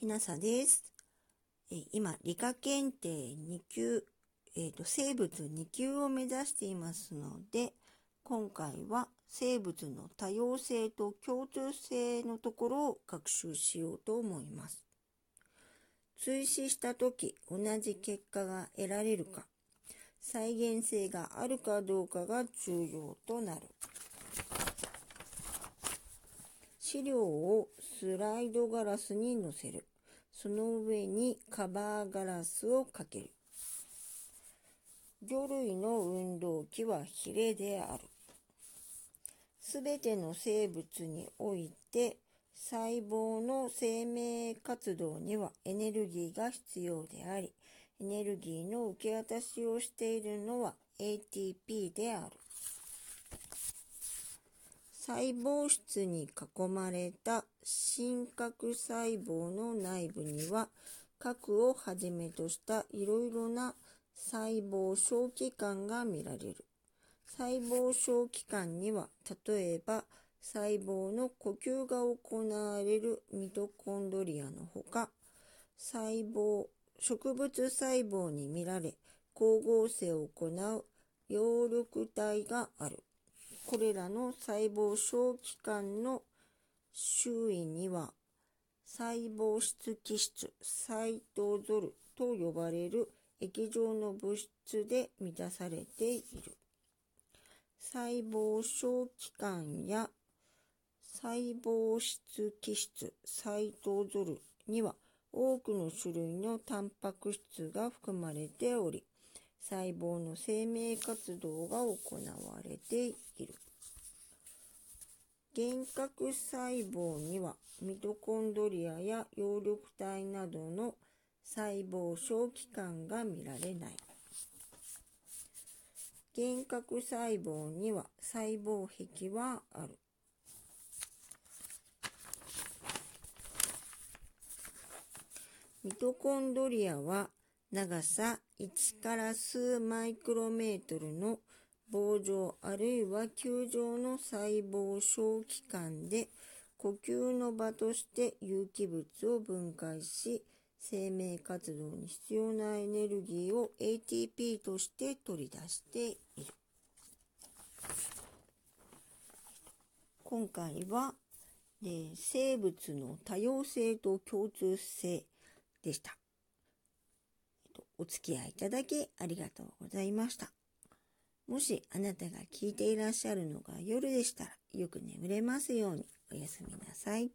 きなさです。え今、理科検定2級、えーと、生物2級を目指していますので、今回は生物の多様性と共通性のところを学習しようと思います。追試した時同じ結果が得られるか、再現性があるかどうかが重要となる。資料をスライドガラスに載せる。その上にカバーガラスをかける。魚類の運動器はヒレである。すべての生物において細胞の生命活動にはエネルギーが必要であり、エネルギーの受け渡しをしているのは ATP である。細胞質に囲まれた真核細胞の内部には核をはじめとしたいろいろな細胞小器官が見られる。細胞小器官には例えば細胞の呼吸が行われるミトコンドリアのほか細胞植物細胞に見られ光合成を行う葉緑体がある。これらの細胞小器官の周囲には細胞質基質、サイトゾルと呼ばれる液状の物質で満たされている。細胞小器官や細胞質基質、サイトゾルには多くの種類のタンパク質が含まれており、細胞の生命活動が行われている。幻覚細胞にはミトコンドリアや葉緑体などの細胞小器官が見られない。幻覚細胞には細胞壁はある。ミトコンドリアは長さ1から数マイクロメートルの棒状あるいは球状の細胞小器官で呼吸の場として有機物を分解し生命活動に必要なエネルギーを ATP として取り出している。今回は、え生物の多様性と共通性でした。お付き合いいただきありがとうございました。もしあなたが聞いていらっしゃるのが夜でしたらよく眠れますようにおやすみなさい。